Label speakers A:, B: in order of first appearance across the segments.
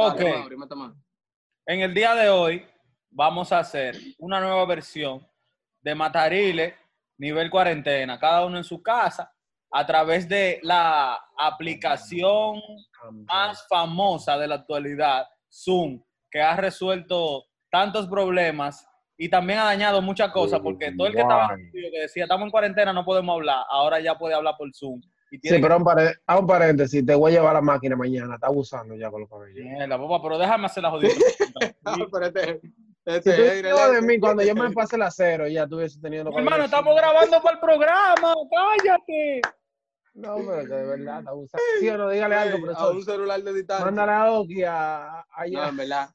A: Ok. En el día de hoy vamos a hacer una nueva versión de Matarile nivel cuarentena, cada uno en su casa, a través de la aplicación más famosa de la actualidad, Zoom, que ha resuelto tantos problemas y también ha dañado muchas cosas, porque todo el que estaba en el estudio que decía, estamos en cuarentena, no podemos hablar, ahora ya puede hablar por Zoom. Y
B: Sí, pero un, pare- a un paréntesis, te voy a llevar la máquina mañana. Está abusando ya con los cabellos.
A: Mierda, papá, pero déjame hacer la jodida.
C: Ah, pero este,
B: Si
C: este,
B: tú
C: eh,
B: de mí cuando yo me pase el acero, ya estuviese teniendo.
A: Hermano, estamos grabando para el programa, cállate.
B: No, pero que de verdad está abusando. Sí o no, dígale algo,
C: a un
B: profesor.
C: celular de distancia.
B: Mándale a Oki a, a-
C: No, en verdad.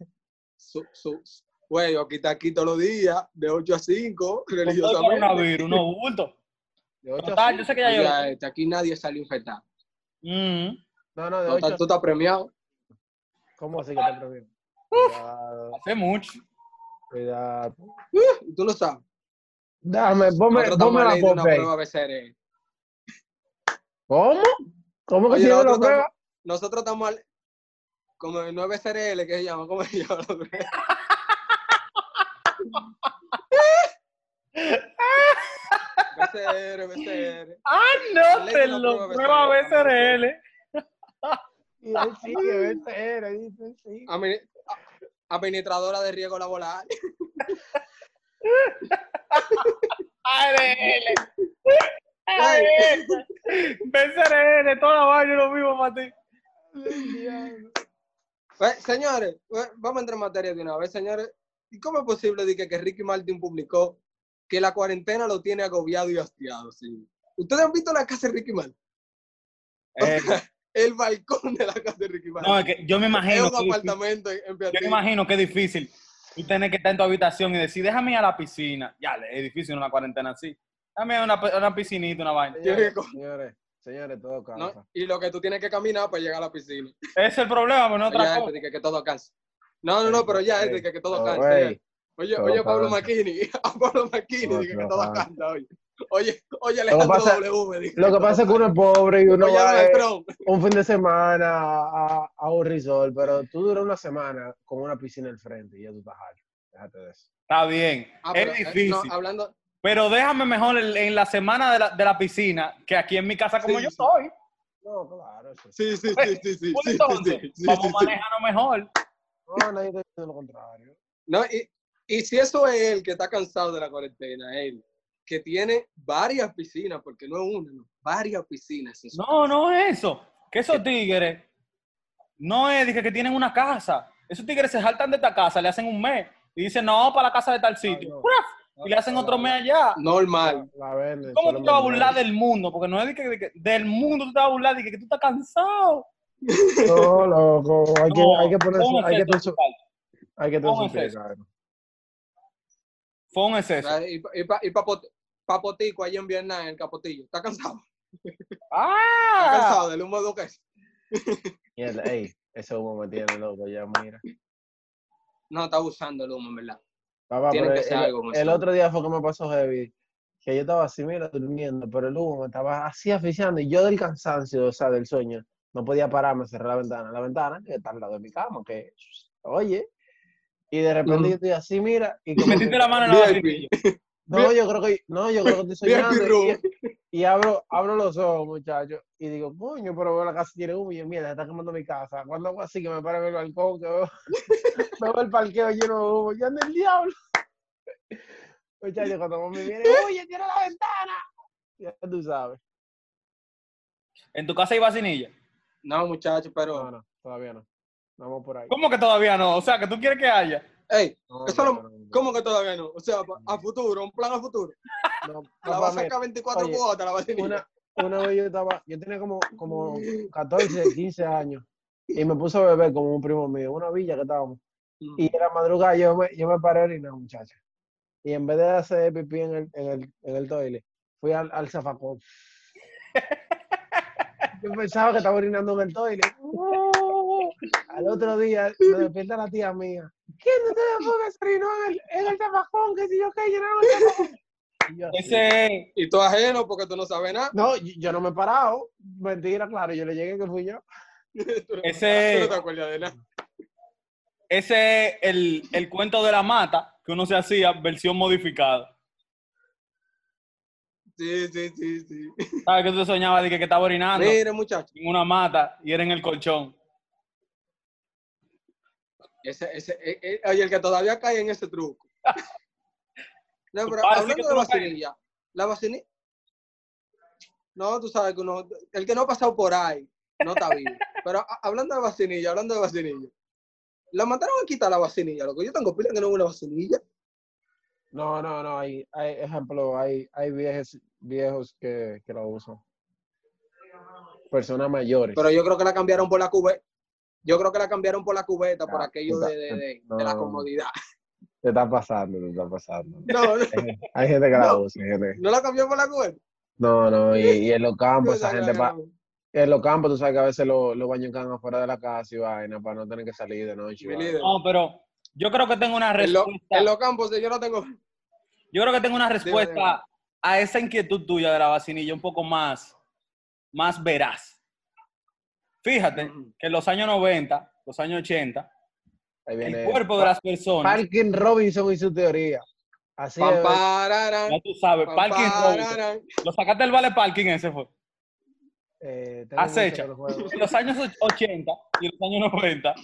C: Su, su, güey, aquí está aquí todos los días, de 8 a 5,
A: Con todo el
C: religiosamente.
A: coronavirus, no bulto.
B: De 8 a
A: Total,
B: 5.
A: yo sé que ya
C: Oye,
A: yo.
C: este, aquí nadie salió infectado.
A: Mm.
B: No, no, de
C: No,
B: 8
C: tú estás premiado.
B: ¿Cómo así que te previene? Cuidado,
A: Hace mucho.
B: cuidado.
C: Y tú lo sabes.
B: Dame, ponme, la
C: una prueba BCR.
B: ¿Cómo? ¿Cómo que
C: Oye,
B: se llama la
C: nosotros
B: prueba?
C: estamos, nosotros estamos al- como en 9 CRL, que se llama, ¿cómo se llama? BCR, BCR.
A: Ah, no, te lo
C: prueba
A: prueba
C: BCR,
A: BCRL.
B: Y él sigue, BCR, dice, sí.
C: Administradora de riesgo laboral.
A: ARL. ARL. BCRL, toda la vaina lo mismo para ti.
C: Pues, señores, pues, vamos a entrar en materia de una vez, señores. ¿Y cómo es posible de que, que Ricky Martin publicó que la cuarentena lo tiene agobiado y hastiado? sí? ¿Ustedes han visto la casa de Ricky Martin?
A: Eh,
C: El balcón de la casa de Ricky Martin.
A: no, es que yo me
C: es
A: imagino.
C: un
A: difícil-
C: apartamento en, en
A: Yo me imagino que es difícil. Tú tienes que estar en tu habitación y decir, déjame ir a la piscina. Ya, es difícil una cuarentena así. Dame una, una piscinita, una vaina.
B: Señores, señores, señores, todo
C: ¿no?
B: cansa.
C: Y lo que tú tienes que caminar para llegar a la piscina.
A: Ese es el problema, pero no otra
C: Ya,
A: cosa.
C: es de que, que todo cansa. No, no, no, pero ya es de que, que todo
B: Oh,
C: cansa. Oye,
B: todo
C: oye, Pablo. Maquini, a Pablo Maquini,
B: No,
C: dije que
B: cansa.
C: cansa hoy. Oye, oye, Alejandro
B: pasa-
C: W. dije
B: Lo que pasa es que uno es pobre y uno
C: Oye,
B: va eh, un fin de semana a, a un resort, pero tú duras una semana con una piscina al frente y ya tú estás harto. Déjate de eso.
A: Está bien.
C: Ah,
A: es
C: pero, eh,
A: difícil.
C: no, hablando,
A: Pero déjame mejor en, en la semana de la, de la piscina que aquí en mi casa como
C: Sí,
A: yo
C: sí.
A: estoy.
B: No, claro,
C: sí, sí, sí, sí, sí,
A: Pues
C: sí,
A: entonces,
C: sí, sí,
A: vamos
C: sí, sí.
A: manejando mejor.
B: No, nadie te dice lo contrario.
C: No, y, y si eso es él que está cansado de la cuarentena, él, que tiene varias piscinas, porque no es una, no, varias piscinas.
A: No, no es eso. Que esos tigres no es de que, tienen una casa. Esos tigres se saltan de esta casa, le hacen un mes y dicen, no, para la casa de tal sitio. Y le hacen otro mes allá.
C: Normal.
B: La, la venden.
A: ¿Cómo tú te vas a burlar del mundo? Porque no es de que, de que- del mundo tú te vas a burlar, de que, que tú estás cansado.
B: No, loco. Hay que, hay que ponerse. Hay que hay que tener
A: ¿Cómo
B: su
A: es
B: pie,
A: eso?
B: cabrón.
A: Fue un exceso.
C: Y, y, pa- y Papot- Papotico allá en Vietnam, en el Capotillo. ¿Está cansado? ¿Está
A: ¡Ah!
C: cansado del humo de Duques?
B: Mierda, ey, ese humo me tiene loco ya, mira.
C: No, está usando el humo, en verdad.
B: Papá,
C: Tiene que ser
B: el,
C: algo
B: el
C: eso.
B: otro día fue que me pasó heavy, que yo estaba así, mira, durmiendo, pero el humo me estaba así asfixiando y yo del cansancio, o sea, del sueño, no podía pararme, cerrar la ventana. La ventana que está al lado de mi cama, que, oye, y de repente yo estoy así, mira, y como
A: Metiste
B: que-
A: la mano en la barriga.
B: no, yo creo que, no, yo creo que estoy soñando y, y abro, abro los ojos, muchachos, y digo, coño, pero veo la casa tiene humo y yo, mierda, está quemando mi casa. Cuando hago así que me paro en el balcón, que veo, veo el parqueo lleno de humo, yo ando el diablo. Muchachos, cuando me viene, oye, cierra la ventana. Ya tú sabes.
A: En tu casa hay vacinilla.
C: No, muchachos,
B: No,
C: pero.
B: no, todavía no. Vamos por ahí.
A: ¿Cómo que todavía no? O sea, que tú quieres que haya.
C: Ey,
B: No,
C: eso
B: no, no, no.
C: ¿cómo que todavía no? O sea, a futuro, un plan a futuro.
B: No,
C: La va a sacar 24
B: oye,
C: cuotas, la va a tener.
B: una, una vez yo estaba, yo tenía como, como 14, 15 años y me puse a beber como un primo mío, una villa que estábamos. Y era madrugada, yo me, yo me paré a orinar, muchacha. Y en vez de hacer pipí en el, en el, en el toilet, fui al, al zafacón. Yo pensaba que estaba orinando en el toilet. ¡Oh! Al otro día me despierta la tía mía. ¿Quién de ustedes fue que se orinó en el, en el zafacón? Que si yo qué, llenaron el. Y yo
A: Ese.
C: Y tú ajeno porque tú no sabes nada.
B: No, yo, no me he parado. Mentira, claro, yo le llegué que fui yo.
C: Tú no-
A: Ese-
C: tú no te acuerdas de nada.
A: ese es el, el cuento de la mata que uno se hacía, versión modificada.
C: Sí, sí, sí, sí.
A: ¿Sabes que tú soñabas de que, que estaba orinando
C: Mire, muchacho.
A: en una mata y era en el colchón?
C: Ese, ese, eh, eh, oye, el que todavía cae en ese truco. No, pero hablando de vacinilla, la vacinilla. No, tú sabes que uno, el que no ha pasado por ahí no está vivo. Pero a- hablando de vacinilla, hablando de vacinilla. La mandaron a quitar la vacinilla, loco. Yo tengo pila que no es una vacinilla.
B: No, no, no, hay, hay ejemplo, hay, hay viejos, viejos que, que lo usan. Personas mayores.
C: Pero yo creo que la cambiaron por la cubeta. Yo creo que la cambiaron por la cubeta, por
B: Ah,
C: aquello de, de- de-
B: no.
C: de la comodidad.
B: Te está pasando, te está pasando.
C: No, no,
B: Hay, hay gente que la
C: No.
B: usa, gente-
C: no la cambió por la cubeta.
B: No, no, y, y en los campos, esa gente, pa- en los campos, tú sabes que a veces los baños quedan afuera de la casa y vaina para no tener que salir de noche.
A: No, pero yo creo que tengo una
C: En, lo-
A: respuesta.
C: en los campos yo no tengo.
A: Yo creo que tengo una
C: dime.
A: respuesta a esa inquietud tuya de la vacinilla un poco más, más veraz. Fíjate que en los años 90, los años 80,
B: Ahí
A: el cuerpo de las personas,
B: Parkin Robinson y su teoría. Así es.
A: ya tú sabes,
C: pam,
A: Parking Robinson. Lo sacaste del vale parking ese fue.
B: eh,
A: Acecha. En los años 80 y los años 90,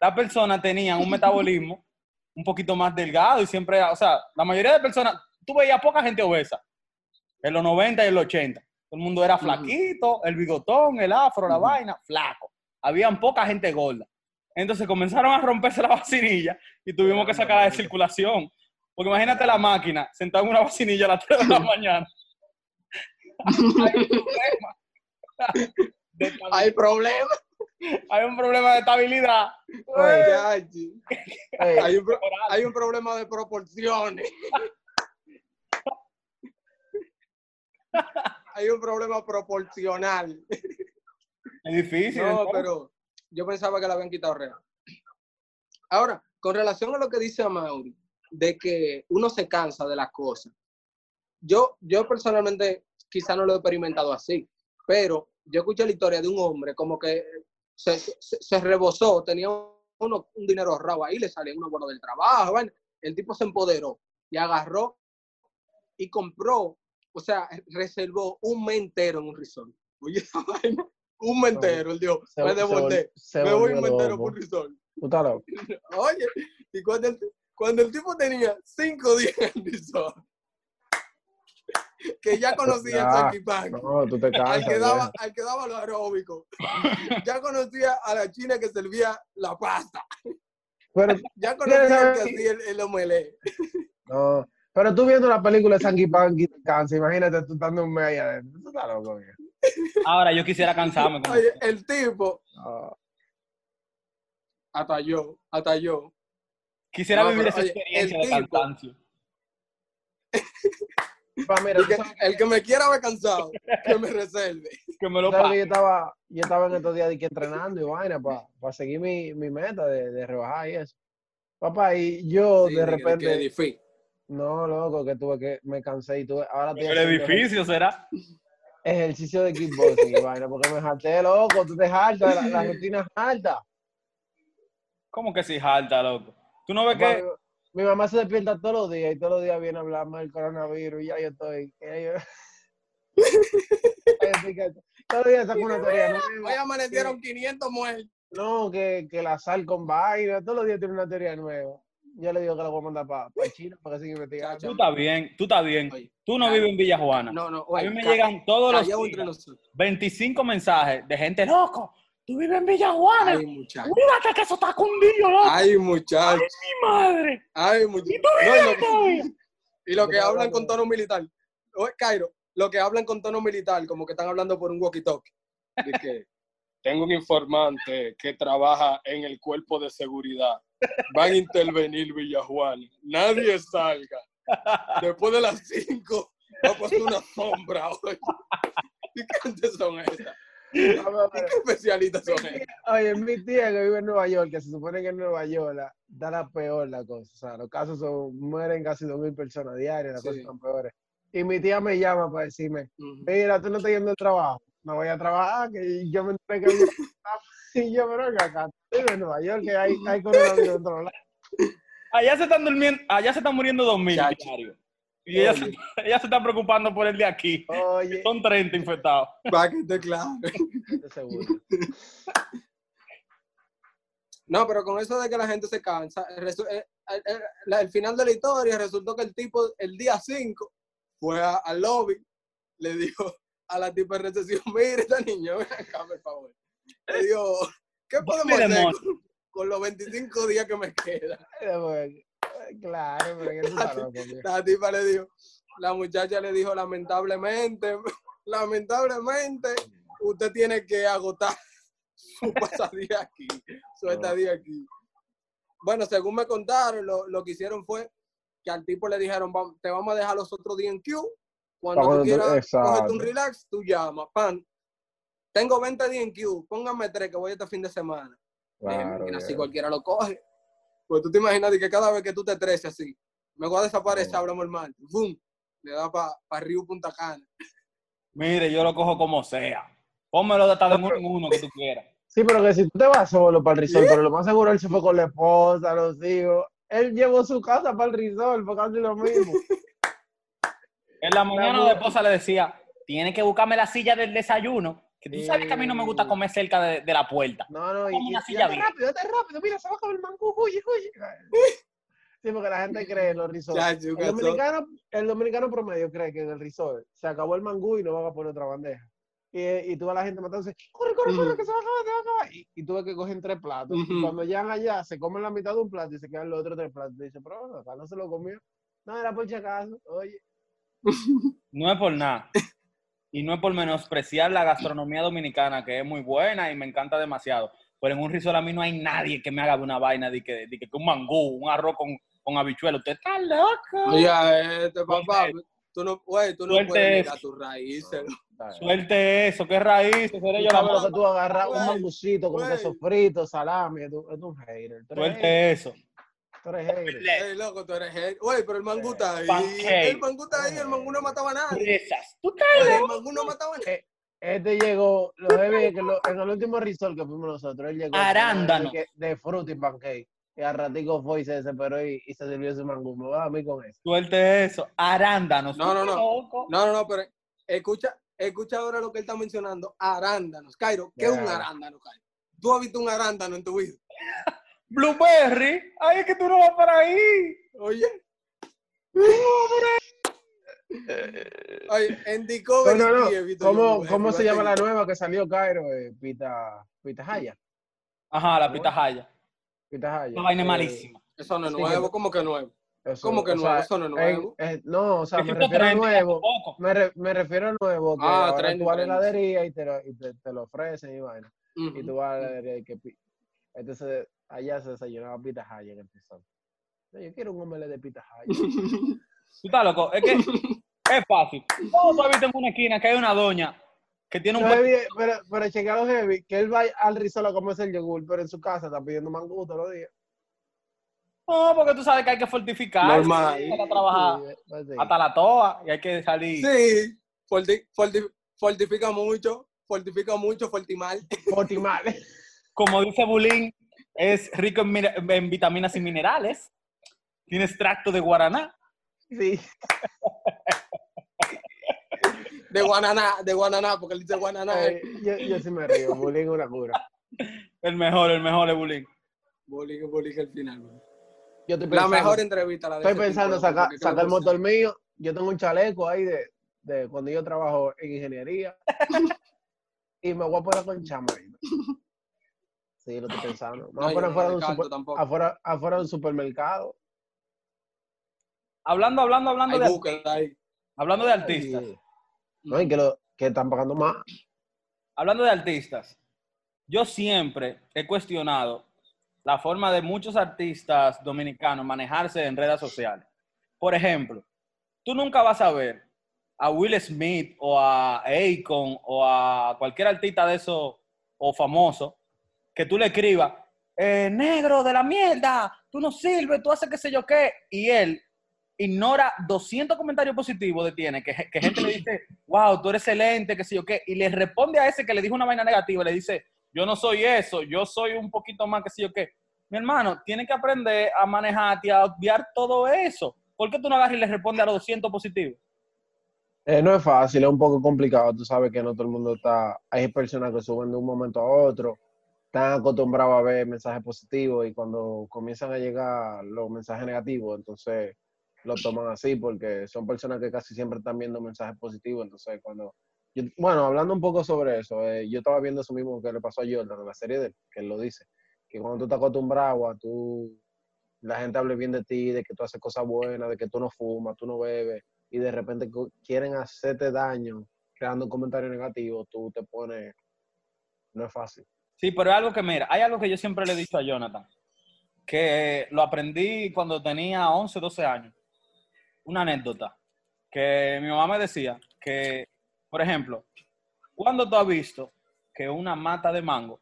A: las personas tenían un metabolismo un poquito más delgado y siempre, o sea, la mayoría de personas, tú veías poca gente obesa en los 90 y en los 80. Todo el mundo era flaquito, el bigotón, el afro, la vaina, flaco. Habían poca gente gorda. Entonces comenzaron a romperse la vacinilla y tuvimos que sacarla de circulación. Porque imagínate la máquina sentada en una vacinilla a las 3 de la mañana. Hay un problema.
C: Hay problemas.
A: Hay un problema de estabilidad.
B: Oye,
C: Ya, chi.
B: Ey,
C: Hay un, hay un problema de proporciones. Hay un problema proporcional.
A: Es difícil.
C: No,
A: entonces.
C: pero yo pensaba que la habían quitado real. Ahora, con relación a lo que dice Amaury, de que uno se cansa de las cosas, yo, yo personalmente quizá no lo he experimentado así, pero yo escuché la historia de un hombre como que se, se, se rebosó, tenía uno, un dinero ahorrado ahí, le salía uno bueno del trabajo, bueno, el tipo se empoderó y agarró y compró, o sea, reservó un mes entero en un resort. Oye, esa vaina, un mes entero, el Dios,
B: se-
C: me me voy un mes entero por un resort.
B: Estás loco.
C: Oye, y cuando el, cuando el tipo tenía cinco días en el resort, que ya conocía
B: Ya,
C: el Sanquipán,
B: No, tú te
C: al
B: cansas.
C: que daba, al que daba lo aeróbico, ya conocía a la china que servía la pasta,
B: Pero,
C: ya conocía al que hacía el, el omelé.
B: no, pero tú viendo la película de Sanky Panky te cansas. Imagínate tú estando un mes ahí adentro. Tú estás loco, viejo.
A: Ahora yo quisiera cansarme.
C: Oye, el tipo,
B: No.
C: hasta yo, hasta yo,
A: Quisiera
C: No,
A: vivir
C: pero,
A: esa
C: oye,
A: experiencia
C: el
A: de
C: tipo-
A: cansancio.
B: Pa, mira,
C: el que,
B: sabes
C: el que me quiera ver cansado, que me reserve.
A: Que me lo
B: que
A: pague.
B: yo estaba, yo estaba en estos días de que entrenando y vaina para seguir mi, mi meta de, de rebajar y eso. Papá, y yo
C: Sí,
B: de
C: que- que
B: repente,
C: difícil.
B: No, loco, que tuve que, me cansé y tuve, ahora
A: El edificio será.
B: ejercicio de kickboxing y vaina, porque me jalté, loco, tú te jaltas, la, la rutina es alta.
A: ¿Cómo que si jalta, loco? ¿Tú no ves que
B: mi, mamá se despierta todos los días y todos los días viene a hablarme del coronavirus y ya yo estoy, ya yo... Todos los días saco una teoría nueva.
C: Hoy amanecieron 500 muertos.
B: No, que, que la sal con vaina, todos los días tiene una teoría nueva. Yo le digo que la voy a mandar para China para que siga investigando.
A: tú estás bien, tú estás bien?
C: Oye,
A: Tú no vives en Villa Juana.
C: No, no,
A: A mí me llegan todos los
C: callado entre
A: días
C: nosotros.
A: 25 mensajes de gente, loco, tú vives en Villa Juana.
C: Ay, muchacho.
A: Cuídate que eso está cundido, loco.
C: Ay, muchacho.
A: Mi madre.
C: Ay, muchacho.
A: ¿Y tú
C: No,
A: vives
C: lo que-
A: todavía?
C: y lo que hablan con tono militar. Oye, Cairo, lo que hablan con tono militar, como que están hablando por un walkie-talkie. De que tengo un informante que trabaja en el cuerpo de seguridad. Van a intervenir Villajuan. Nadie salga. Después de las 5 va a pasar una sombra hoy. ¿Y qué son esas? ¿Y qué especialistas son esas?
B: Oye, mi tía que vive en Nueva York, que se supone que en Nueva York la- da la peor la cosa. O sea, los casos son, mueren casi 2.000 personas diarias, las
C: Sí.
B: cosas son peores. Y mi tía me llama para decirme, mira, tú no estás yendo al trabajo. No voy a trabajar, que yo me enteré que Y yo, pero venga acá, estoy de Nueva York, que hay, hay coronavirus en todos lados.
A: Allá se están durmiendo, allá se están muriendo dos mil diarios. Y ellas se, ellas se están preocupando por el de aquí.
B: Oye,
A: Son 30 infectados.
C: Para que esté claro.
B: seguro.
C: No, pero con eso de que la gente se cansa, resu- eh, el, el- la- el final de la historia resultó que el tipo el día 5 fue a- al lobby, le dijo a la tipa de recesión, mire esta niña, ven acá, por favor. Le dijo, ¿qué podemos hacer con, con los 25 días que me quedan?
B: Claro, pero loco, tío.
C: La tipa le dijo, la muchacha le dijo, lamentablemente, lamentablemente, usted tiene que agotar su pasadía aquí, su estadía aquí. Bueno, según me contaron, lo, lo que hicieron fue que al tipo le dijeron, "Vam- te vamos a dejar los otros días en Q. Cuando tú quieras un relax, tú llamas. Pan, tengo 20 días en Q, póngame tres que voy este fin de semana.
B: Claro,
C: Eh, así cualquiera lo coge. Pues tú te imaginas que cada vez que tú te estreses así, me voy a desaparecer, hablamos mal. ¡Bum! Le da para pa Río Punta Cana.
A: Mire, yo lo cojo como sea. Pónmelo de hasta de uno en uno que tú quieras.
B: Sí, pero que si tú te vas solo para el resort, pero lo más seguro él se fue con la esposa, los hijos. Él llevó su casa para el resort, fue casi lo mismo.
A: En la mañana la esposa le decía, tiene que buscarme la silla del desayuno, que tú sabes que a mí no me gusta comer cerca de, de la puerta.
B: No, no, y,
A: una
B: y
A: silla
B: date rápido, date rápido, mira, se va a acabar el mangú, huye, huye. Sí, porque la gente cree en los.
C: Chacho,
B: El dominicano, el dominicano promedio cree que en el resort se acabó el mangú y no van a poner otra bandeja. Y, y tú a la gente matándose, corre, corre, corre, que se va a acabar, se va a acabar. Y, y tú ves que cogen tres platos. Y cuando llegan allá, se comen la mitad de un plato y se quedan los otros tres platos. Y dice, pero bueno, acá no se lo comió. No, era por si acaso. Oye,
A: No es por nada. Y no es por menospreciar la gastronomía dominicana, que es muy buena y me encanta demasiado. Pero en un risol a mí no hay nadie que me haga una vaina de que, de que un mangú, un arroz con, con habichuelo. Usted está loco.
C: Oye, este papá, tú no, güey, tú no
A: Suelte
C: puedes tus raíces.
A: Suelte eso, qué raíces, seré yo la
B: ¿Sabes lo
A: mala.
B: que tú agarras? Un mangucito con queso frito, salami. Tú, eres un hater.
A: Suelte eso.
B: Tú eres hater.
C: Ey, loco, tú eres. Güey, pero el mangú está ahí.
A: Pancake.
C: El mangú está ahí, el mangú no mataba a nadie.
A: Fresas. Tú estás
C: Oye, el mangú no mataba a nadie.
B: Este llegó, lo es que lo- en el último resort que fuimos nosotros, él llegó
A: Arándano.
B: de, de fruta y pancake. Y al ratico fue y se desesperó y, y se sirvió su mangú. Me va a mí con eso.
A: Suelte eso. Arándanos.
C: No, no, no.
A: loco.
C: No, no, no, pero escucha, escucha ahora lo que él está mencionando. Arándanos. Cairo, ¿qué es un
B: Ya.
C: arándano, Cairo? ¿Tú has visto un arándano en tu vida?
A: Blueberry. Ay, es que tú no vas por ahí.
C: Oye. Oye, en Discovery
B: No, no, ¿Cómo, cómo se llama la nueva que salió, Cairo? Eh, Pita, Pita Jaya.
A: Ajá, la pitahaya.
B: Pita Jaya.
A: Una vaina
B: Eh,
A: malísima.
C: Eso no es nuevo, ¿cómo que nuevo?
B: eso,
C: ¿Cómo que nuevo?
B: sea,
C: Eso no es nuevo.
B: eh, no, o sea, me refiero a nuevo. Me, re- me refiero a nuevo, que
C: Ah,
B: ahora tú vas a la heladería y te lo, y te, te lo ofrecen y vaina. Y tú vas a la heladería y que pi- entonces allá se desayunaba pita jaya en el pisón. No, yo quiero un omelette de pita jaya.
A: Tú estás loco. Es que es fácil. Todos visto en una esquina que hay una doña que tiene un
B: heavy pero, pero checa lo heavy, que él va al risol a comerse el yogur, pero en su casa está pidiendo mangú todos los días.
A: No, porque tú sabes que hay que fortificar.
C: Normal.
A: Hay que trabajar
B: Sí, pues sí.
A: hasta la toa y hay que salir.
C: Sí, forti- forti- fortifica mucho, fortifica mucho, fortimal.
B: Fortimales.
A: Como dice Bulín, es rico en, vitaminas y minerales. Tiene extracto de guaraná.
B: Sí.
C: De guananá, de guananá, porque él dice guananá.
B: Ay, yo, yo sí me río, bullying es una cura.
A: El mejor, el mejor es Bulín.
C: Bolique, bolique al final.
B: Yo estoy
C: La mejor entrevista, la de
B: estoy
C: ese
B: pensando sacar sacar el motor mío. Yo tengo un chaleco ahí de, de cuando yo trabajo en ingeniería. y me voy a poner con chamarito. Sí, lo estoy pensando.
C: No,
B: a
C: no
B: afuera, de un
C: descarto
B: super-
C: tampoco.
B: afuera, afuera de un supermercado.
A: Hablando, hablando, hablando
C: Hay
A: de,
C: ahí.
A: hablando de artistas.
B: No, y que, lo, que están pagando más.
A: Hablando de artistas, yo siempre he cuestionado la forma de muchos artistas dominicanos manejarse en redes sociales. Por ejemplo, tú nunca vas a ver a Will Smith o a Akon o a cualquier artista de esos o famoso que tú le escribas, eh, negro de la mierda, tú no sirves, tú haces qué sé yo qué, y él ignora 200 comentarios positivos de tiene, que, que gente le dice, wow, tú eres excelente, qué sé yo qué, y le responde a ese que le dijo una vaina negativa, le dice, yo no soy eso, yo soy un poquito más que si yo qué. Mi hermano, tiene que aprender a manejarte y a obviar todo eso. ¿Por qué tú no agarras y le respondes a los 200 positivos?
B: Eh, no es fácil, es un poco complicado. Tú sabes que no todo el mundo está. Hay personas que suben de un momento a otro, están acostumbrados a ver mensajes positivos y cuando comienzan a llegar los mensajes negativos, entonces lo toman así porque son personas que casi siempre están viendo mensajes positivos. Entonces, cuando. yo- bueno, hablando un poco sobre eso, eh, yo estaba viendo eso mismo que le pasó a Jordan en la serie de él, que él lo dice, que cuando tú estás acostumbrado a tú. La gente hable bien de ti, de que tú haces cosas buenas, de que tú no fumas, tú no bebes, y de repente quieren hacerte daño creando un comentario negativo, tú te pones. No es fácil.
A: Sí, pero es algo que, mira, hay algo que yo siempre le he dicho a Jonathan, que lo aprendí cuando tenía 11, 12 años. Una anécdota, que mi mamá me decía que, por ejemplo, cuando tú has visto que una mata de mango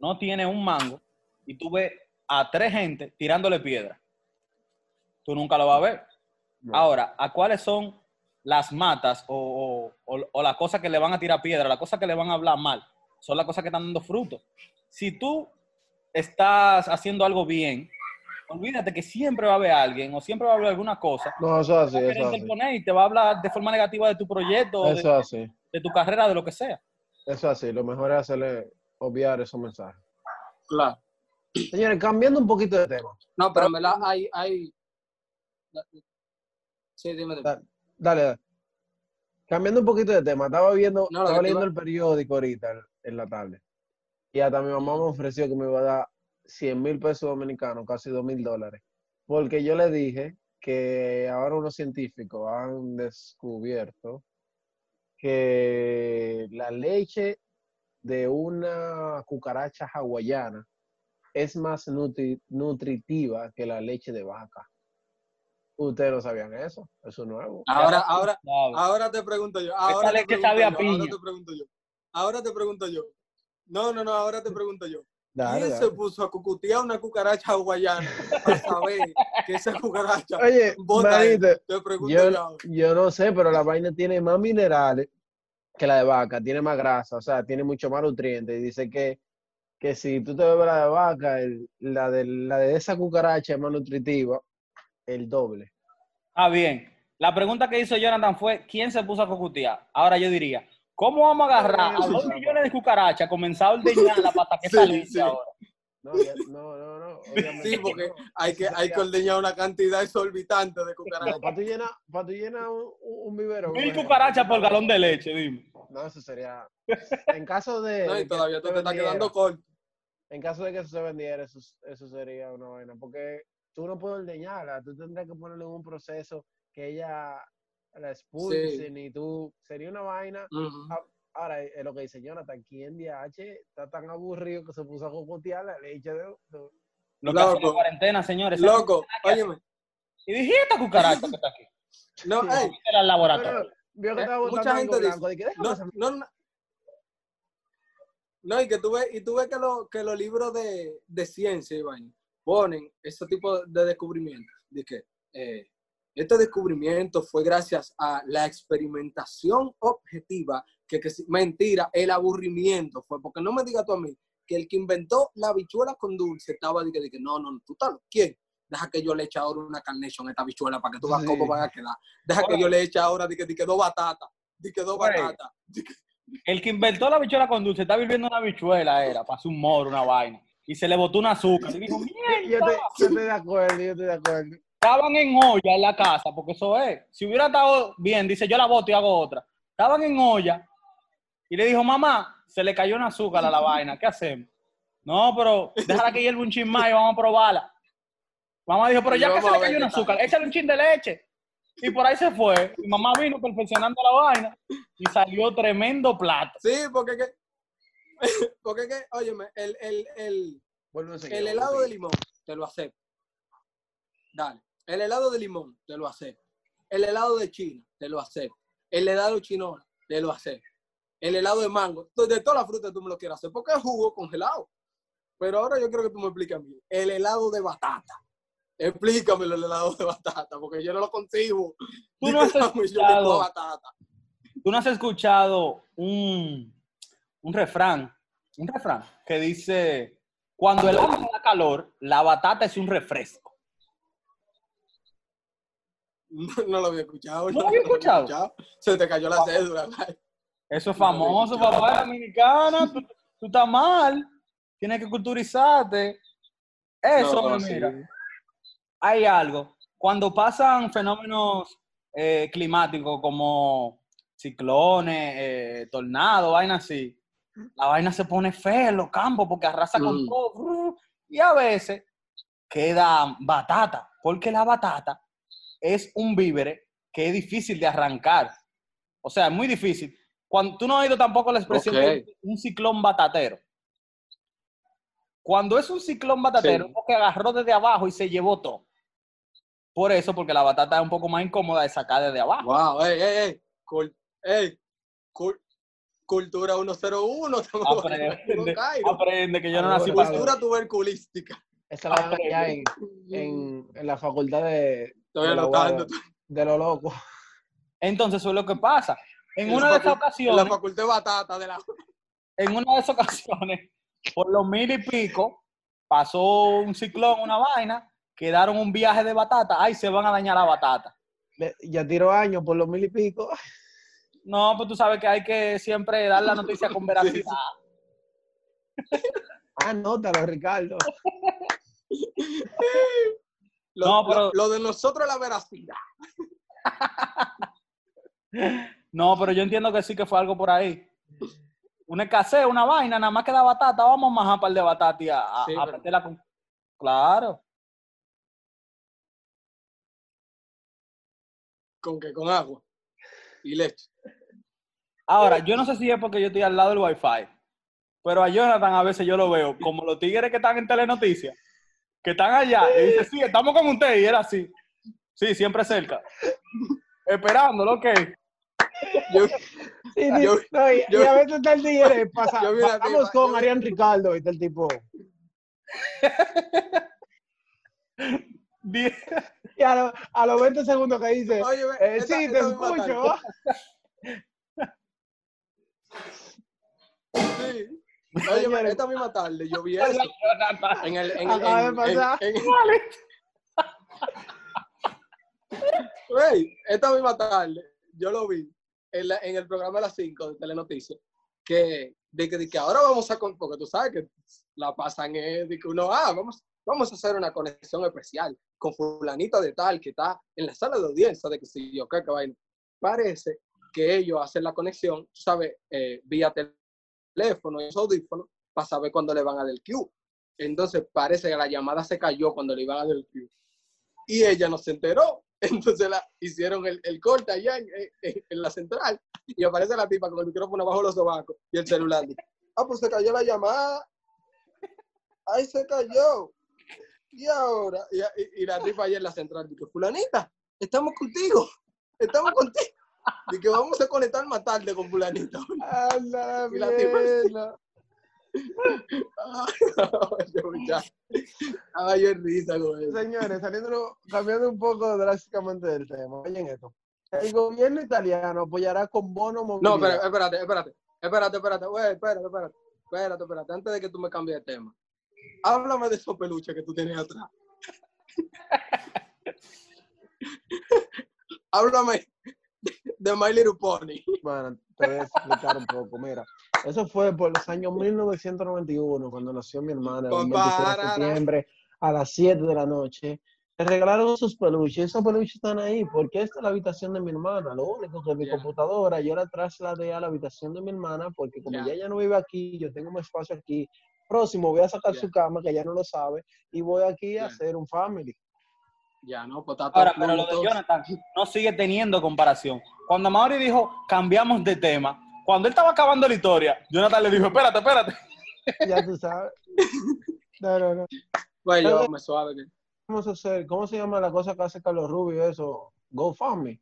A: no tiene un mango y tú ves a tres gente tirándole piedra, tú nunca lo vas a ver.
B: No.
A: Ahora, ¿a cuáles son las matas o, o- o- o las cosas que le van a tirar piedra, las cosas que le van a hablar mal? Son las cosas que están dando fruto. Si tú estás haciendo algo bien, olvídate que siempre va a haber alguien o siempre va a haber alguna cosa
B: No, eso es
A: que
B: así,
A: va a
B: eso así.
A: y te va a hablar de forma negativa de tu proyecto, o de,
B: Eso es así.
A: de tu carrera, de lo que sea.
B: Eso es así. Lo mejor es hacerle obviar esos mensajes.
C: Claro.
B: Señores, cambiando un poquito de tema.
C: No, pero en verdad hay, hay... Sí, dime, dime.
B: Dale, dale. Cambiando un poquito de tema, estaba viendo,
C: No,
B: estaba leyendo
C: iba-
B: el periódico ahorita en- en la tarde. Y hasta mi mamá me ofreció que me iba a dar 100 mil pesos dominicanos, casi 2 mil dólares. Porque yo le dije que ahora unos científicos han descubierto que la leche de una cucaracha hawaiana es más nutri- nutritiva que la leche de vaca. Ustedes no sabían eso, eso es nuevo.
C: Ahora, ahora, ahora te pregunto yo. Ahora te pregunto
A: sabe a
C: yo,
A: piña.
C: Ahora te pregunto yo. Ahora te pregunto yo. No, no, no, ahora te pregunto yo.
B: Dale,
C: ¿Quién
B: dale.
C: se puso a cucutear una cucaracha hawaiana para saber que esa cucaracha
B: Oye, manito?
C: Te pregunto
B: yo,
C: yo.
B: no sé, pero la vaina tiene más minerales que la de vaca, tiene más grasa, o sea, tiene mucho más nutrientes. Y dice que, que si tú te bebes la de vaca, el- la, de, la de esa cucaracha es más nutritiva, el doble.
A: Ah, bien. La pregunta que hizo Jonathan fue, ¿quién se puso a cocutear? Ahora yo diría, ¿cómo vamos a agarrar a
B: Sí,
A: dos millones de cucarachas, comenzar a ordeñarla para que
C: Sí,
A: salga
C: sí.
A: ahora?
B: No, ya- no, no, no. obviamente
C: Sí,
B: que
C: porque
B: no.
C: hay que, hay que ordeñar una cantidad exorbitante de
B: no,
C: cucarachas.
B: para tú llenar, para tú llenar un, un vivero.
A: Mil
B: bueno,
A: cucarachas por galón de leche, dime.
B: No, eso sería. En caso de.
C: No, y todavía te estás
B: vendiera-
C: quedando corto.
B: En caso de que eso se vendiera, eso, eso sería una vaina. Porque tú no puedes ordeñarla, tú tendrías que ponerle en un proceso que ella la expulsen y tú. Sería una vaina.
C: Ujú.
B: Ahora, es lo que dice Jonathan, ¿quién DH está tan aburrido que se puso a cocotear la leche de. de-
A: Lo que hace la
C: Loco.
A: cuarentena, señores.
C: Loco, óyeme.
A: Y dije, esta cucaracha que está aquí.
C: No,
B: Sí.
C: ey,
A: Era el laboratorio.
B: Pero, vio que
C: Eh,
B: estaba
C: mucha gente dice-
B: blanco. dije, déjame
C: no, no, no. No, y que tú ves, y tú ves que, lo- que los libros de, de ciencia vaina ponen ese tipo de descubrimientos. De que eh, este descubrimiento fue gracias a la experimentación objetiva, que, que mentira, el aburrimiento fue, porque no me digas tú a mí que el que inventó la habichuela con dulce estaba de que, de que no, no, tú estás. ¿quién? Deja que yo le eche ahora una carnation a esta habichuela para que tú veas
B: Sí.
C: cómo van a quedar. Deja que yo le eche ahora de que, de que dos batatas, de que dos batatas.
A: El que inventó la bichuela con dulce está viviendo una bichuela, era, para un moro, una vaina. Y se le botó un azúcar. Y dijo,
B: Yo,
A: mierda.
B: te- yo estoy de acuerdo, yo estoy de acuerdo.
A: Estaban en olla en la casa, porque eso es. Si hubiera estado bien, dice, yo la boto y hago otra. Estaban en olla y le dijo, mamá, se le cayó un azúcar a la vaina, ¿qué hacemos? No, pero déjala que hierva un chin más y vamos a probarla. Mamá dijo, pero ya que se le cayó un azúcar, échale un chin de leche. Y por ahí se fue. Mi mamá vino perfeccionando la vaina y salió tremendo plato.
C: Sí, porque que, porque que, óyeme, el, el, el, el helado de limón, te lo acepto. Dale. El helado de limón, te lo acepto. El helado de China, te lo acepto. El helado de chinola, te lo acepto. El helado de mango, de todas las frutas tú me lo quieres hacer, porque es jugo congelado. Pero ahora yo quiero que tú me expliques a mí. El helado de batata. Explícamelo el helado de batata, porque yo no lo consigo.
A: Tú no has escuchado-
C: batata.
A: ¿Tú no has escuchado un, un refrán un refrán que dice, cuando el agua da calor, la batata es un refresco.
C: No, no lo había escuchado.
A: ¿No lo había escuchado?
C: Se te cayó la cédula.
A: Eso es famoso, papá dominicana. Tú, tú estás mal. Tienes que culturizarte. Eso, mira.
C: sí.
A: Hay algo. Cuando pasan fenómenos eh, climáticos como ciclones, eh, tornados, vainas así, la vaina se pone fea en los campos porque arrasa con
C: Mm.
A: todo. Y a veces queda batata, porque la batata es un vívere que es difícil de arrancar. O sea, es muy difícil. Cuando, tú no has oído tampoco la expresión de un ciclón batatero. Cuando es un ciclón batatero,
C: Sí.
A: es porque agarró desde abajo y se llevó todo. Por eso, porque la batata es un poco más incómoda de sacar desde abajo.
C: Wow, ey, ey, ey. Cultura 101. estamos-
A: Aprende, aprende que yo no
B: Ahora,
A: nací para
C: Cultura tuberculística.
B: Esa la dan allá en, en, en la facultad de,
C: Todavía
B: de,
C: lo
B: de lo loco.
A: Entonces, eso es lo que pasa. En
C: En
A: una de esas
C: En la
A: ocasiones,
C: facultad de batata de la.
A: en una de esas ocasiones, por los mil y pico, pasó un ciclón, una vaina, quedaron un viaje de batata, ay, se van a dañar la batata.
B: Ya tiró años por los mil y pico.
A: No, pues tú sabes que hay que siempre dar la noticia con veracidad.
B: Anótalo, Ricardo.
C: Lo,
A: No, pero-
C: lo de nosotros es la veracidad.
A: No, pero yo entiendo que sí que fue algo por ahí. Una escasez, una vaina, nada más que da batata, vamos a majar un par de batata y a, a-
C: Sí,
A: a
C: pero-
A: con... Claro.
C: ¿Con qué? Con agua y leche.
A: Ahora, yo no sé si es porque yo estoy al lado del wifi, pero a Jonathan a veces yo lo veo como los tigres que están en Telenoticias, que están allá, y dice, sí, estamos con usted, y era así. Sí, siempre cerca. Esperándolo, ok.
C: Yo,
B: Sí, sí,
C: Yo-
B: no, y,
C: yo-
B: y a veces está el tigre, pasa,
C: tipa,
B: con
C: yo
B: Arián Ricardo y está el tipo. Y a, lo- a los 20 segundos que dice,
C: oye,
B: eh,
C: esta-
B: sí, te
C: esta
B: escucho.
C: Sí. Oye, esta misma tarde yo vi eso. En el, en
B: Acaba de pasar.
C: en- esta misma tarde yo lo vi en, la- en el programa de las 5 de Telenoticias, que de que, de que ahora vamos a, con- porque tú sabes que la pasan es de que uno, ah, vamos, vamos a hacer una conexión especial con fulanito de tal que está en la sala de audiencia de que si yo, qué vaina. Parece que ellos hacen la conexión, tú sabes, eh, vía teléfono y audífonos para saber cuándo le van a dar el Q. Entonces parece que la llamada se cayó cuando le iban a dar el Q. Y ella no se enteró. Entonces la, hicieron el, el corte allá en, en- la central y aparece la tipa con el micrófono bajo los sobacos y el celular. Ah, pues se cayó la llamada. Ahí se cayó. Y ahora, y, y- la tipa allá en la central dice, fulanita, estamos contigo. Estamos contigo. Y que vamos a conectar más tarde con fulanita.
B: Anda,
C: Y la tipa-
B: mierda.
C: yo ya. Ay, yo risa con eso.
B: Señores, saliendo, cambiando un poco drásticamente del tema, oyen esto. El gobierno italiano apoyará con bono
C: No,
B: movilidad.
C: pero espérate, espérate. Espérate, espérate, espérate, espérate. Espérate, espérate. Antes de que tú me cambies de tema. Háblame de esos peluches que tú tienes atrás. Háblame de My Little Pony.
B: Bueno, te voy a explicar un poco. Mira, eso fue por los años 1991, cuando nació mi hermana, el 26 de septiembre, a las 7 de la noche. Le regalaron esos peluches. Esos peluches están ahí porque esta es la habitación de mi hermana. Lo único que mi
C: Ya.
B: computadora yo la trasladé a la habitación de mi hermana porque como
C: Ya.
B: ya ella no vive aquí, yo tengo un espacio aquí. Próximo voy a sacar
C: Ya.
B: su cama, que ella no lo sabe, y voy aquí a hacer un family.
C: Ya, no, pues está todo
A: Ahora, pero lo de. Jonathan no sigue teniendo comparación. Cuando Mauri dijo, cambiamos de tema, cuando él estaba acabando la historia, Jonathan le dijo, espérate, espérate.
B: Ya tú sabes. No, no, no.
C: Pues yo me suave. que-
B: Vamos a hacer, ¿cómo se llama la cosa que hace Carlos Rubio? Eso, GoFundMe.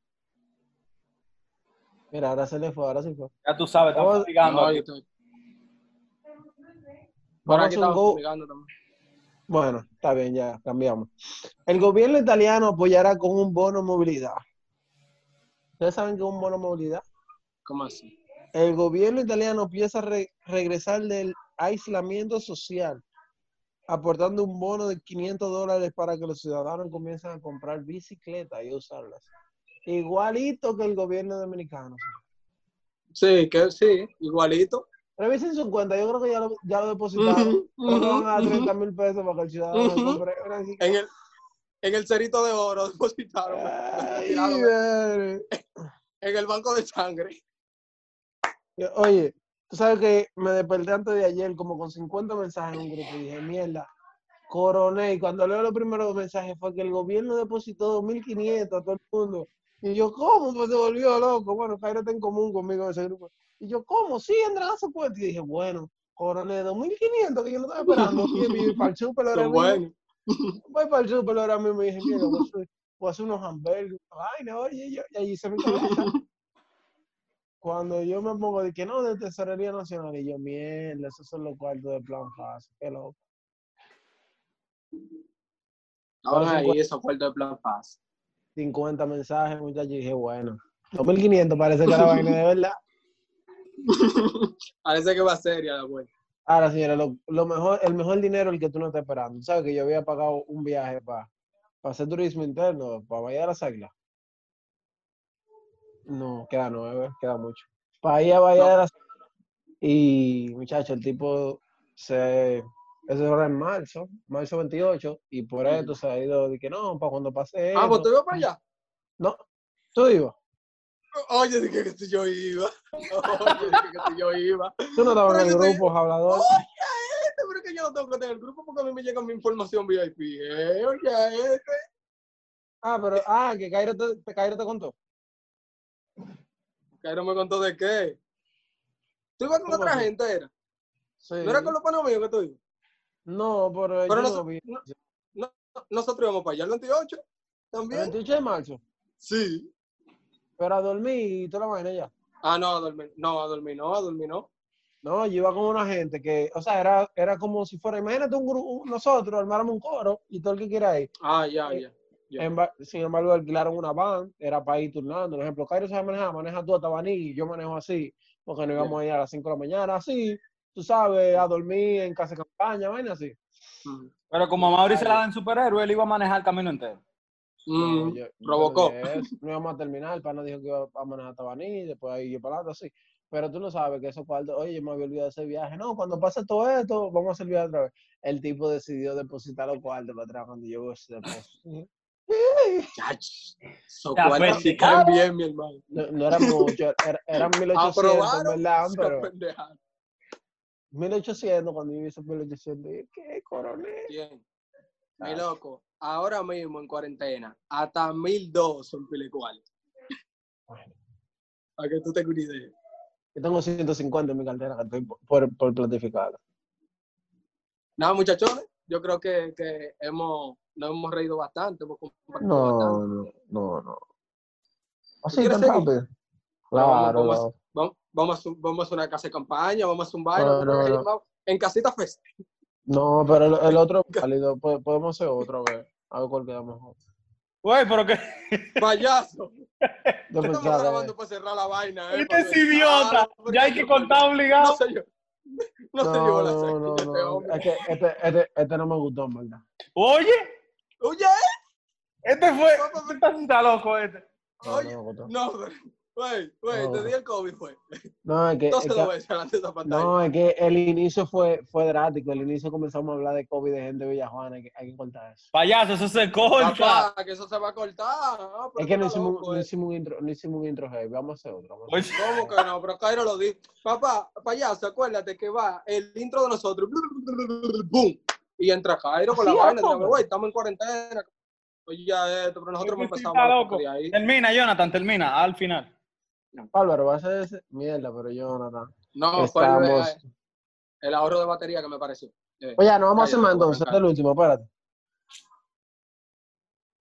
B: Mira, ahora se le fue, ahora sí fue.
A: Ya tú sabes, estamos ligando
C: No,
A: aquí.
C: yo estoy- Por aquí estamos
B: go-
C: también.
B: Bueno, está bien, ya cambiamos. El gobierno italiano apoyará con un bono movilidad. ¿Ustedes saben qué es un bono movilidad?
C: ¿Cómo así?
B: El gobierno italiano empieza a re- regresar del, aislamiento social, aportando un bono de 500 dólares para que los ciudadanos comiencen a comprar bicicletas y usarlas. Igualito que el gobierno dominicano.
C: Sí, que sí, igualito.
B: Revisen su cuenta, yo creo que ya lo, ya lo depositaron. Dar
C: ujú,
B: 30 mil pesos para que el ciudadano
C: Ujú.
B: compre una bicicleta.
C: En el, en el cerito de oro depositaron.
B: Ay,
C: en el banco de sangre.
B: Oye, tú sabes que me desperté antes de ayer como con 50 mensajes en un grupo y dije, mierda, coroné. Y cuando leo los primeros mensajes fue que el gobierno depositó 2.500 a todo el mundo. Y yo, ¿cómo? Pues se volvió loco. Bueno, Cairo está en común conmigo en ese grupo. Y yo, ¿cómo? Sí, Andrés, se puede. Y dije, bueno, coroné 2.500 que yo no estaba esperando. Y, y para el súper ahora mismo. Voy para el ahora mismo y dije, mira, voy a hacer- voy a hacer unos hamburgues, una vaina, oye, y yo- y allí se me cabeza. Cuando yo me pongo de que no, de Tesorería Nacional, y yo, mierda, esos son los cuartos de plan fácil, qué loco. Ahora
C: ahí esos cuartos de plan paz.
B: 50 mensajes, muchachos, y dije, bueno, 2.500 parece que la vaina de verdad.
C: Parece que va seria la vuelta.
B: Ahora, señora, lo, lo mejor, el mejor dinero el que tú no estás esperando. ¿Sabes que yo había pagado un viaje para hacer turismo interno, para Bahía de las Águilas? No, queda nueve, queda mucho. Para ir a Bahía
C: No.
B: de las Y, muchacho, el tipo se... Eso era en marzo, marzo 28, y por esto se ha ido de que no, para cuando pase
C: Ah, pues tú ibas para allá.
B: No, tú ibas.
C: Oye, dije que si yo iba. Oye, dije que si yo iba.
B: Tú no estabas en el grupo, hablador.
C: Oye, este, pero que yo no tengo que tener el grupo porque a mí me llega mi información VIP. Eh, oye, este.
B: Ah, pero, ah, que Cairo te, Cairo te contó.
C: Cairo me contó de qué. ¿Tú ibas con
B: ¿Cómo
C: otra gente, era?
B: Sí.
C: ¿No era con los panos míos que tú ibas?
B: No, pero,
C: Pero
B: yo no vi.
C: no- no- nosotros íbamos para allá el 28
B: El
C: también.
B: 28 de marzo.
C: Sí.
B: Pero a dormir y toda la vaina ya.
C: Ah, no, a dormir. No, a dormir no, a dormir no.
B: No, yo iba con una gente que, o sea, era, era como si fuera, imagínate un grupo, nosotros armáramos un coro y todo el que quiera ir.
C: Ah, ya,
B: Eh,
C: ya.
B: Sin embargo, alquilaron una van, era para ir turnando. Por ejemplo, Cairo sabe manejar, maneja tú a Tabaní y yo manejo así, porque nos íbamos a ir a las 5 de la mañana, así, tú sabes, a dormir en casa de campaña, vaina así.
C: Mm.
A: Pero como a Mauri se la da en superhéroe, él iba a manejar el camino entero.
C: Mm,
B: No, yo- yo
C: Robocó.
B: no eso. Íbamos a terminar, el pana dijo que iba a manejar a Tabaní, después ahí yo para adelante, así. Pero tú no sabes que esos cuartos, oye, yo me había olvidado de ese viaje. No, cuando pase todo esto, vamos a hacer el viaje otra vez. El tipo decidió depositar los cuartos para atrás cuando llegó ese depósito.
C: Chach. Sí caen bien, mi hermano.
B: No, no era mucho, era- eran 1800,
C: Aprobaron.
B: ¿verdad? Pero. 1800, cuando yo hice 1800, dije, ¿qué coronel?
C: Bien.
B: Ah.
C: Mi loco, ahora mismo en cuarentena, hasta mil dos son pilecuales.
B: Bueno.
C: Para que tú tengas una idea.
B: Yo tengo 150 en mi cartera que estoy por, por, planificarla.
C: Nada, muchachones, yo creo que, que hemos, nos hemos reído bastante, hemos compartido bastante.
B: No, no, no, no. Así tan rápido.
C: vamos,
B: Claro,
C: vamos.
B: no.
C: Vamos, vamos, a, vamos a hacer una casa de campaña, vamos a hacer un baile,
B: No, no, no.
C: en casita fest.
B: No, pero el, el otro válido, po- podemos hacer otro, a ver, a ver cuál queda mejor.
A: Güey, pero que.
C: Payaso.
B: Yo
C: Estamos
B: pensaba que-
C: grabando para cerrar la vaina. ¿eh?
A: Este es idiota.
C: Ah,
A: Ya hay que contar
C: No
A: obligado.
C: sé yo. No,
B: No,
C: se llevó la
B: no,
C: sequía
B: no,
C: este
B: no.
C: hombre.
B: Es que este, este, este no me gustó, en verdad.
A: Oye,
C: Oye,
A: este fue. Este está- loco este.
B: No,
C: Oye,
B: no
C: no, pero- güey, güey,
B: No.
C: te di el COVID, fue.
B: No, es que, es que-
C: lo ves delante de esa pantalla.
B: no, es que el inicio fue, fue drástico. El inicio comenzamos a hablar de COVID de gente de Villajuana. Hay que, hay que cortar eso.
A: Payaso, eso se corta.
C: Papá, que eso se va a cortar. Ah,
B: Es que no
C: está
B: hicimos,
C: loco,
B: no
C: eh.
B: hicimos un intro, no hicimos un intro heavy. Vamos a hacer otro. vamos a hacer
A: Oye,
C: ¿Cómo que no? Pero Cairo lo dijo. Papá, payaso, acuérdate que va el intro de nosotros. ¡Bum! Y entra Cairo con la vaina. estamos en cuarentena. Oye, ya esto, pero nosotros empezamos
A: loco.
C: ahí.
A: Termina, Jonathan, termina, al final.
B: Álvaro, va a ser ese. Mierda, pero yo no, no.
C: No, fue el,
B: Estamos.
C: el ahorro de batería que me pareció. Eh,
B: Oye, no vamos a hacer más entonces. Este el último, espérate.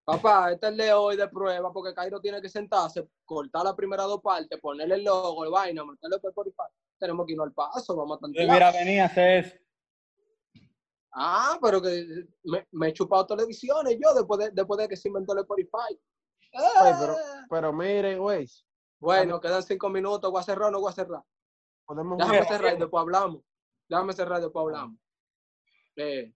C: Papá, este es el de hoy de prueba porque Cairo tiene que sentarse, cortar las primeras dos partes, ponerle el logo, el vaina, meterlo por Spotify. Tenemos que irnos al paso, vamos a
A: Yo
C: tantear.
A: hubiera venido a hacer eso.
C: Ah, pero que me, me he chupado televisiones yo después de, después de que se inventó el Spotify.
B: Oye, pero,
C: Eh.
B: pero miren, güey.
C: Bueno, quedan cinco minutos, voy a cerrar o no voy a cerrar.
B: Podemos
C: Déjame cerrar y después hablamos. déjame cerrar, después hablamos. Eh,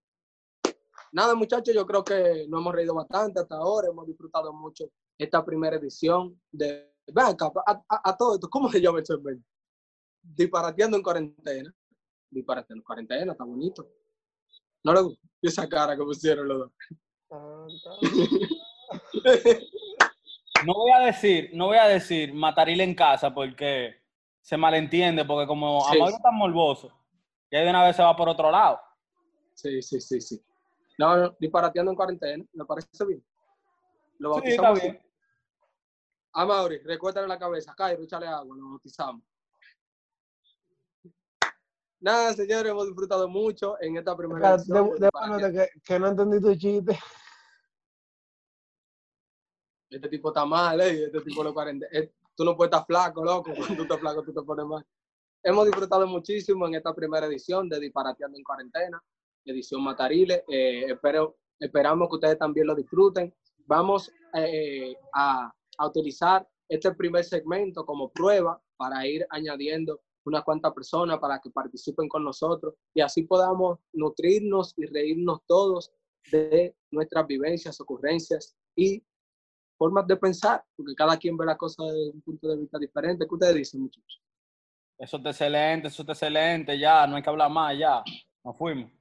C: nada, muchachos, yo creo que nos hemos reído bastante hasta ahora, hemos disfrutado mucho esta primera edición de... Ven acá, a, a- a todo esto, ¿cómo se llama el segmento? Disparateando en cuarentena. Disparateando en cuarentena, está bonito. No le gusta Y esa cara que pusieron los dos.
A: No voy a decir, no voy a decir matarile en casa porque se malentiende, porque como
C: Sí.
A: Es tan morboso, ya de una vez se va por otro lado.
C: Sí, sí, sí, sí. No, no, disparateando en cuarentena, me parece bien. Lo
A: Sí, está
C: bautizamos.
A: bien.
C: A Mauri, recuérdale la cabeza, Cairo, échale agua, lo bautizamos. Nada, señores, hemos disfrutado mucho en esta primera
B: Cara,
C: edición
B: de- de que, que no entendí tu chiste.
C: Este tipo está mal, ¿eh? Este tipo de cuarentena. eh, Tú no puedes estar flaco, loco. Cuando tú estás flaco, tú te pones mal. Hemos disfrutado muchísimo en esta primera edición de Disparateando en Cuarentena, edición Matarile. Eh, espero, esperamos que ustedes también lo disfruten. Vamos eh, a, a utilizar este primer segmento como prueba para ir añadiendo unas cuantas personas para que participen con nosotros y así podamos nutrirnos y reírnos todos de nuestras vivencias, ocurrencias y formas de pensar, porque cada quien ve la cosa desde un punto de vista diferente. ¿Qué ustedes dicen, muchachos?
A: Eso está excelente, eso está excelente, ya, no hay que hablar más, ya. Nos fuimos.